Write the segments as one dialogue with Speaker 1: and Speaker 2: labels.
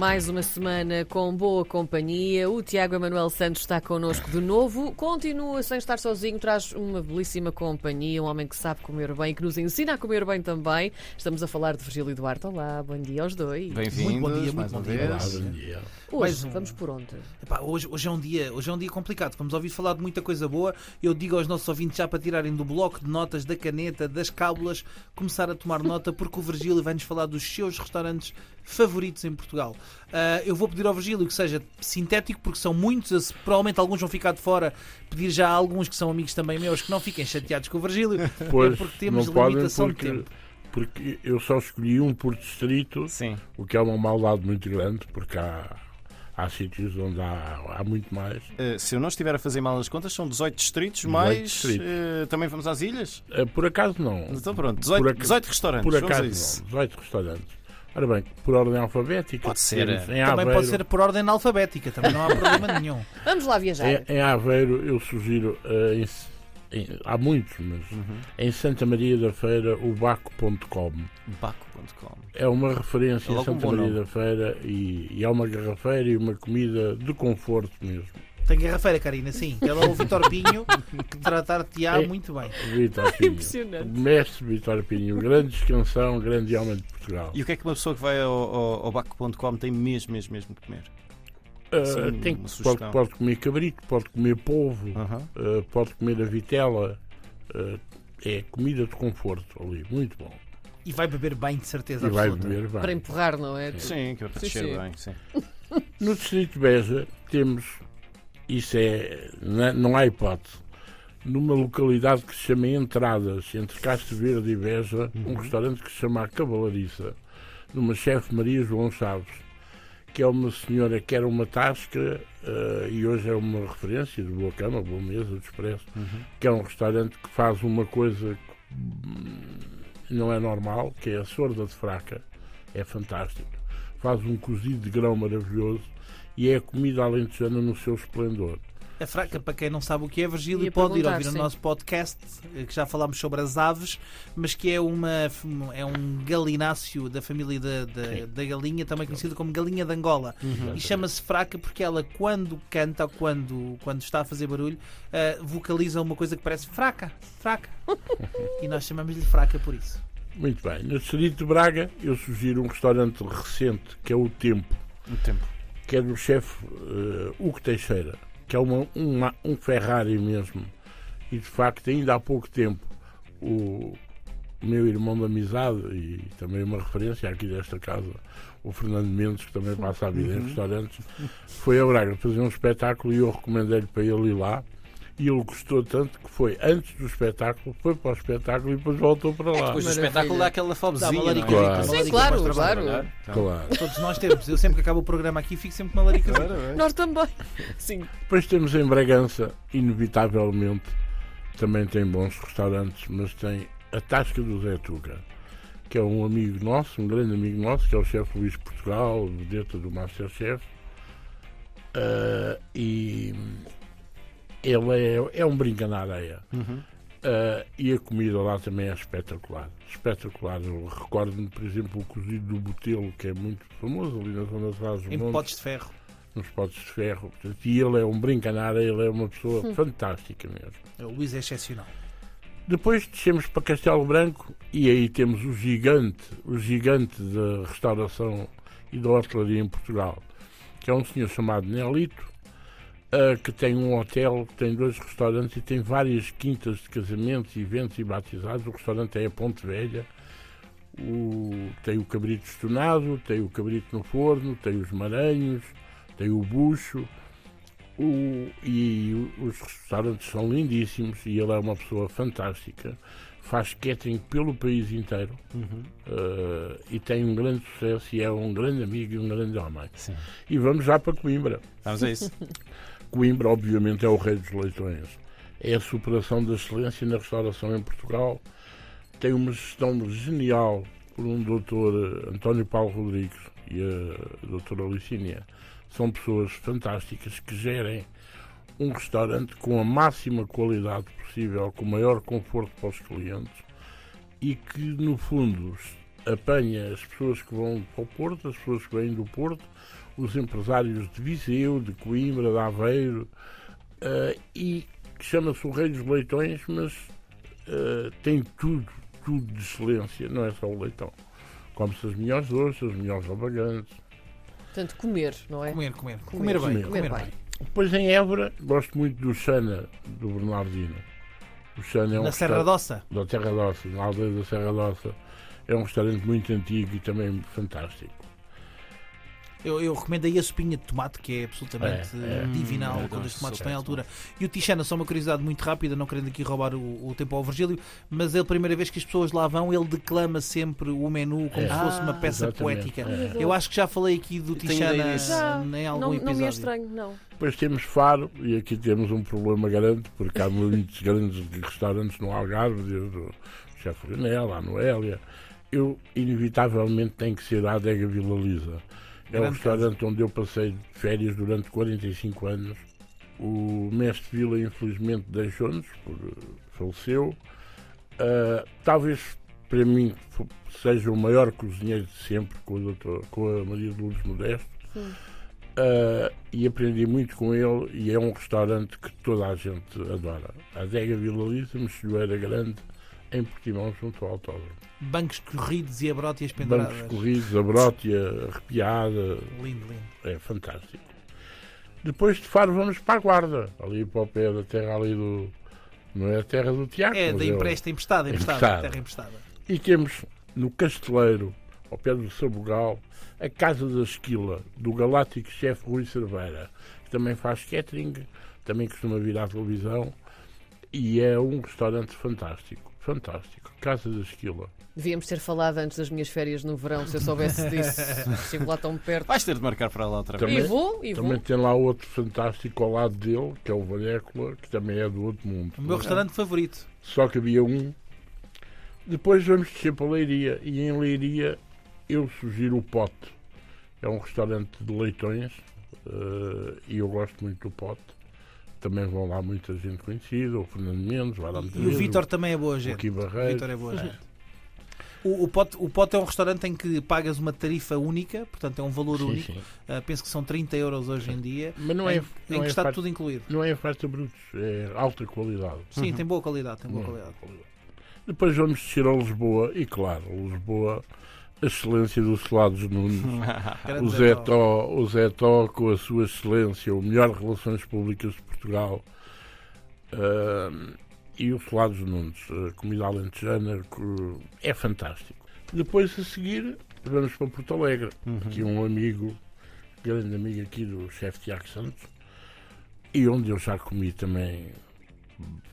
Speaker 1: Mais uma semana com boa companhia. O Tiago Emanuel Santos está connosco de novo. Continua sem estar sozinho, traz uma belíssima companhia, um homem que sabe comer bem, que nos ensina a comer bem também. Estamos a falar de Virgílio Duarte. Olá, bom dia aos dois.
Speaker 2: Bem-vindos,
Speaker 3: Muito bom dia,
Speaker 2: mais
Speaker 3: muito
Speaker 2: uma
Speaker 3: bom dia. bom.
Speaker 1: Hoje,
Speaker 3: um.
Speaker 1: vamos por onde?
Speaker 3: Epá, hoje, hoje, é um dia, hoje é um dia complicado. Vamos ouvir falar de muita coisa boa. Eu digo aos nossos ouvintes já para tirarem do bloco de notas, da caneta, das cábulas, começar a tomar nota, porque o Virgílio vai-nos falar dos seus restaurantes favoritos em Portugal. Ah, eu vou pedir ao Virgílio que seja sintético, porque são muitos, provavelmente alguns vão ficar de fora. Pedir já a alguns que são amigos também meus que não fiquem chateados com o Virgílio,
Speaker 4: Pois,
Speaker 3: é porque temos
Speaker 4: não podem
Speaker 3: limitação
Speaker 4: porque,
Speaker 3: de tempo.
Speaker 4: porque eu só escolhi um por distrito,
Speaker 2: Sim.
Speaker 4: o que é uma maldade muito grande, porque há, há sítios onde há, há muito mais.
Speaker 2: Eh, se eu não estiver a fazer mal as contas, são 18 distritos,
Speaker 4: 18
Speaker 2: mais.
Speaker 4: distritos.
Speaker 2: eh, também vamos às ilhas?
Speaker 4: Eh, Por acaso não.
Speaker 2: Então pronto, 18,
Speaker 4: Por aca-
Speaker 2: 18 restaurantes.
Speaker 4: Por
Speaker 2: vamos a
Speaker 4: acaso
Speaker 2: isso.
Speaker 4: não. 18 restaurantes. Ora bem, por ordem alfabética.
Speaker 2: Pode ser.
Speaker 4: temos Em
Speaker 3: Também
Speaker 4: Aveiro,
Speaker 3: pode ser por ordem alfabética, também não há problema nenhum.
Speaker 1: Vamos lá viajar.
Speaker 4: Em, em Aveiro eu sugiro, eh, em em- há muitos, mas
Speaker 2: Uhum.
Speaker 4: em Santa Maria da Feira, o baco.com.
Speaker 2: Baco.com.
Speaker 4: É uma referência
Speaker 2: É um
Speaker 4: Santa
Speaker 2: bom
Speaker 4: Maria
Speaker 2: nome.
Speaker 4: da Feira e, e é uma garrafeira e uma comida de conforto mesmo.
Speaker 3: Tem garrafeira, Karina, sim. Ela é o Vitor Pinho, que tratar-te-á
Speaker 4: É.
Speaker 3: muito bem.
Speaker 4: Vitor Pinho.
Speaker 1: Impressionante.
Speaker 4: Mestre Vitor Pinho, grande descansão, grande homem de Portugal.
Speaker 2: E o que é que uma pessoa que vai ao, ao, ao Baco.com tem mesmo, mesmo, mesmo que comer? Sim,
Speaker 4: tem,
Speaker 2: uma
Speaker 4: pode,
Speaker 2: sugestão.
Speaker 4: pode comer cabrito, pode comer polvo,
Speaker 2: Aham.
Speaker 4: ah, pode comer a vitela. Ah, é comida de conforto ali, muito bom.
Speaker 3: E vai beber bem, de certeza
Speaker 4: E vai
Speaker 3: absoluta.
Speaker 4: beber bem.
Speaker 1: Para empurrar, não é?
Speaker 2: Sim, que é para
Speaker 1: Sim,
Speaker 2: descer
Speaker 1: sim.
Speaker 2: bem. Sim.
Speaker 4: No Distrito de Beja temos, isso é, na- não há hipótese, numa localidade que se chama Entradas, entre Castro Verde e Beja, um restaurante que se chama A Cavalariça, numa chefe Maria João Chaves, que é uma senhora que era uma tasca eh, e hoje é uma referência de boa cama, boa mesa, de expresso, que é um restaurante que faz uma coisa que hum, não é normal, que é a sorda de fraca, é fantástico. Faz um cozido de grão maravilhoso e é a comida alentejana no seu esplendor.
Speaker 3: A fraca, para quem não sabe o que é, Virgílio,
Speaker 1: Ia
Speaker 3: pode ir ouvir o
Speaker 1: sim.
Speaker 3: nosso podcast, eh, que já falámos sobre as aves, mas que é, uma, é um galináceo da família da, da, da galinha, também conhecido como galinha de Angola. E chama-se fraca porque ela, quando canta ou quando, quando está a fazer barulho, eh, vocaliza uma coisa que parece fraca, fraca. e nós chamamos-lhe fraca por isso.
Speaker 4: Muito bem. No Distrito de Braga, eu sugiro um restaurante recente, que é o Tempo,
Speaker 2: Um tempo.
Speaker 4: Que é do chefe eh, Hugo Teixeira, que é uma, uma- um Ferrari mesmo. E de facto, ainda há pouco tempo, o meu irmão de amizade e também uma referência aqui desta casa, o Fernando Mendes, que também passa a vida em restaurantes, foi a Braga fazer um espetáculo e eu recomendei-lhe para ele ir lá. E ele gostou tanto que foi antes do espetáculo, foi para o espetáculo e depois voltou para lá.
Speaker 2: Depois do espetáculo dá aquela
Speaker 3: Dá
Speaker 2: fobezinha. é?
Speaker 3: laricadita,
Speaker 4: Claro.
Speaker 1: Sim, claro, claro.
Speaker 2: Então,
Speaker 4: Claro.
Speaker 3: Todos nós temos. Eu sempre que acabo o programa aqui fico sempre com uma larica.
Speaker 1: Nós também. Sim.
Speaker 4: Depois temos em Bragança, inevitavelmente, também tem bons restaurantes, mas tem a Tasca do Zé Tuga, que é um amigo nosso, um grande amigo nosso, que é o chefe Luís Portugal, vedeta do Masterchef. Ah, e ele é, é um brinca na areia.
Speaker 2: Uhum.
Speaker 4: Ah, e a comida lá também é espetacular. Espetacular. Eu recordo-me, por exemplo, o cozido do Botelo, que é muito famoso ali na zona dos
Speaker 3: Em
Speaker 4: Montes
Speaker 3: potes de ferro.
Speaker 4: nos potes de ferro. E ele é um brincanara, ele é uma pessoa fantástica mesmo.
Speaker 3: O Luís é excepcional.
Speaker 4: Depois descemos para Castelo Branco e aí temos o gigante, o gigante da restauração e da hotelaria em Portugal, que é um senhor chamado Nelito, ah, que tem um hotel, que tem dois restaurantes e tem várias quintas de casamentos, eventos e batizados. O restaurante é a Ponte Velha. O- tem o cabrito estonado, tem o cabrito no forno, tem os maranhos, tem o bucho. O- e os restaurantes são lindíssimos e ele é uma pessoa fantástica. Faz catering pelo país inteiro
Speaker 2: Uhum.
Speaker 4: eh, e tem um grande sucesso e é um grande amigo e um grande homem.
Speaker 2: Sim.
Speaker 4: E vamos já para Coimbra.
Speaker 2: Vamos a isso.
Speaker 4: Coimbra, obviamente, é o rei dos leitões. É a superação da excelência na restauração em Portugal. Tem uma gestão genial por um doutor eh, António Paulo Rodrigues e a doutora Licínia. São pessoas fantásticas que gerem um restaurante com a máxima qualidade possível, com o maior conforto para os clientes e que, no fundo, apanha as pessoas que vão para o Porto, as pessoas que vêm do Porto, os empresários de Viseu, de Coimbra, de Aveiro, uh, e que chama-se o Rei dos Leitões, mas uh, tem tudo, tudo de excelência, não é só o leitão. Come-se as melhores doces, os melhores albagantes.
Speaker 1: Portanto, comer, não é?
Speaker 3: Comer, comer.
Speaker 1: Comer,
Speaker 3: Comer, bem.
Speaker 1: comer
Speaker 3: Comer,
Speaker 1: bem.
Speaker 3: bem.
Speaker 4: Depois em Évora, gosto muito do Xana, do Bernardino. O Xana é um
Speaker 3: Na Serra d'Ossa.
Speaker 4: da Terra d'Ossa, na aldeia da Serra d'Ossa. É um restaurante muito antigo e também fantástico.
Speaker 3: Eu, eu recomendo aí a sopinha de tomate, que é absolutamente
Speaker 4: É, é.
Speaker 3: divinal,
Speaker 2: eu
Speaker 3: quando os tomates estão em altura. E o Tichana, só uma curiosidade muito rápida, não querendo aqui roubar o, o tempo ao Virgílio, mas ele, a primeira vez que as pessoas lá vão, ele declama sempre o menu como
Speaker 4: É.
Speaker 3: se fosse uma
Speaker 2: Ah,
Speaker 3: peça
Speaker 4: exatamente.
Speaker 3: poética.
Speaker 4: É.
Speaker 3: Eu acho que já falei aqui do Tichana.
Speaker 1: Já,
Speaker 3: em algum
Speaker 1: não,
Speaker 3: episódio.
Speaker 1: não me é estranho, não.
Speaker 4: Depois temos Faro, e aqui temos um problema grande, porque há muitos grandes restaurantes no Algarve, desde o Chefe Renel, a Noélia. Eu, inevitavelmente, tenho que ser a Adega Vila Lisa. É um
Speaker 3: Grande
Speaker 4: restaurante onde eu passei férias durante 45 anos. O mestre Vila, infelizmente, deixou-nos, faleceu. Ah, talvez, para mim, seja o maior cozinheiro de sempre, com, o doutor, com a Maria de Lourdes Modesto. Ah, e aprendi muito com ele e é um restaurante que toda a gente adora. A Adega Vila Lisa, Mexilhoeira Grande, em Portimão, junto ao autódromo.
Speaker 3: Bancos corridos e abrótias
Speaker 4: Bancos
Speaker 3: penduradas.
Speaker 4: corridos, a brótia arrepiada,
Speaker 3: Lindo, lindo.
Speaker 4: é fantástico. Depois de Faro vamos para a Guarda, ali para o pé da terra ali do... Não é a terra do Tiago,
Speaker 3: É, da
Speaker 4: o-
Speaker 3: empresta, emprestada, emprestada,
Speaker 4: Emprestada.
Speaker 3: terra emprestada.
Speaker 4: E temos no Casteleiro, ao pé do Sabugal, a Casa da Esquila, do galáctico chefe Rui Cerveira, que também faz catering, também costuma vir à televisão, e é um restaurante fantástico, fantástico. Casa da Esquila.
Speaker 1: Devíamos ter falado antes das minhas férias no verão, se eu soubesse disso. Estive lá tão perto.
Speaker 2: Vais ter de marcar para lá outra
Speaker 4: Também-
Speaker 2: vez.
Speaker 1: E vou, e
Speaker 4: Também
Speaker 1: vou.
Speaker 4: tem lá outro fantástico ao lado dele, que é o Valécula, que também é do outro mundo.
Speaker 3: O meu restaurante favorito.
Speaker 4: Só que havia um. Depois vamos descer para Leiria. E em Leiria eu sugiro o Pote. É um restaurante de leitões eh, e eu gosto muito do Pote. Também vão lá muita gente conhecida, o Fernando Mendes, vai lá muita
Speaker 3: E o Vitor também é boa gente. O
Speaker 4: Barreiro.
Speaker 3: Vitor é boa gente. O, o, pote, o Pote é um restaurante em que pagas uma tarifa única, portanto é um valor
Speaker 4: Sim,
Speaker 3: único.
Speaker 4: sim.
Speaker 3: Ah, penso que são 30 euros hoje em dia.
Speaker 4: Mas não é,
Speaker 3: em, em
Speaker 4: não
Speaker 3: que
Speaker 4: é,
Speaker 3: está
Speaker 4: farta,
Speaker 3: tudo incluído.
Speaker 4: não é farta brutos, é alta qualidade.
Speaker 3: Sim, tem boa qualidade, tem boa qualidade.
Speaker 4: Depois vamos descer a Lisboa e, claro, Lisboa, excelência dos Selados Nunes. O
Speaker 3: Zé Tó.
Speaker 4: O Zé Tó, com a sua excelência, o melhor Relações Públicas de Portugal, ah, e o Solados Nunes, a comida alentejana, que é fantástico. Depois, a seguir, vamos para Porto Alegre, que é um amigo, grande amigo aqui do chefe Tiago Santos, e onde eu já comi também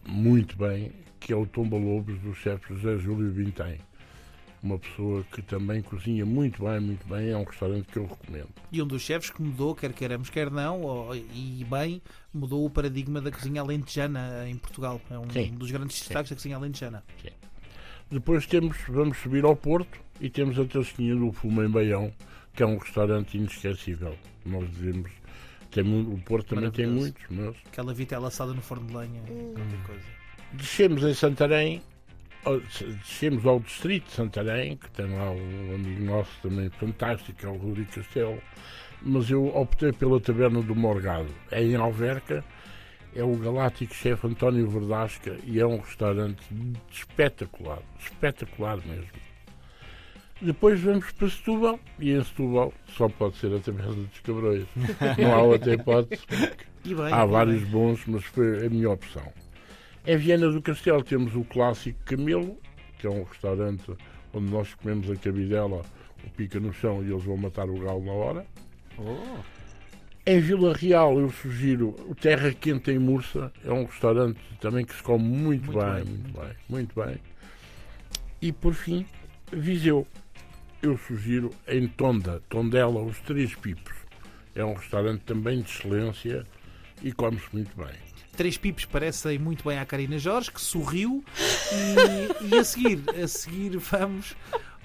Speaker 4: muito bem, que é o Tomba Lobos do chefe José Júlio Vintém. Uma pessoa que também cozinha muito bem, muito bem, é um restaurante que eu recomendo.
Speaker 3: E um dos chefes que mudou, quer queiramos, quer não, ou- e bem, mudou o paradigma da cozinha alentejana em Portugal. É um
Speaker 4: Sim.
Speaker 3: dos grandes destaques da cozinha alentejana.
Speaker 4: Depois temos, vamos subir ao Porto e temos a Tasquinha do Fumo em Baião, que é um restaurante inesquecível. Nós dizemos, tem, o Porto também tem muitos, mas
Speaker 3: Aquela vitela assada no forno de lenha, qualquer coisa.
Speaker 4: descemos em Santarém, descemos ao distrito de Santarém, que tem lá um amigo nosso também fantástico, é o Rui Castelo, mas eu optei pela Taberna do Morgado, é em Alverca, é o galáctico chefe António Verdasca e é um restaurante espetacular, espetacular mesmo. Depois vamos para Setúbal e em Setúbal só pode ser a Taberna dos Cabrões. Não há outra hipótese.
Speaker 3: E bem,
Speaker 4: Há vários bons, mas foi a minha opção. Em Viana do Castelo temos o clássico Camelo, que é um restaurante onde nós comemos a cabidela, o pica no chão e eles vão matar o galo na hora.
Speaker 2: Oh.
Speaker 4: Em Vila Real eu sugiro o Terra Quente em Mursa, é um restaurante também que se come muito,
Speaker 3: Muito
Speaker 4: bem,
Speaker 3: bem,
Speaker 4: muito
Speaker 3: muito
Speaker 4: bem, muito bem. E por fim, Viseu. Eu sugiro em Tonda, Tondela, os Três Pipos. É um restaurante também de excelência e come-se muito bem.
Speaker 3: Três pipos parecem muito bem à Karina Jorge, que sorriu. E, e a seguir, a seguir vamos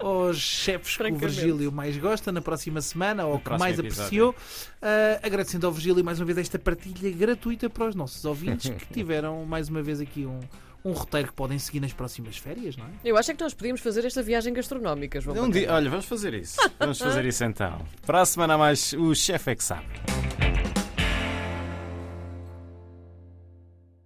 Speaker 3: aos chefes que o. Virgílio mais gosta na próxima semana ou que
Speaker 2: próximo
Speaker 3: mais
Speaker 2: episódio.
Speaker 3: apreciou. Ah, agradecendo ao Virgílio mais uma vez esta partilha gratuita para os nossos ouvintes que tiveram mais uma vez aqui um, um roteiro que podem seguir nas próximas férias, não é?
Speaker 1: Eu acho é que nós podíamos fazer esta viagem gastronómica, João.
Speaker 2: Um dia, olha, vamos fazer isso. Vamos fazer isso então. Para a semana a mais, o chefe é que sabe.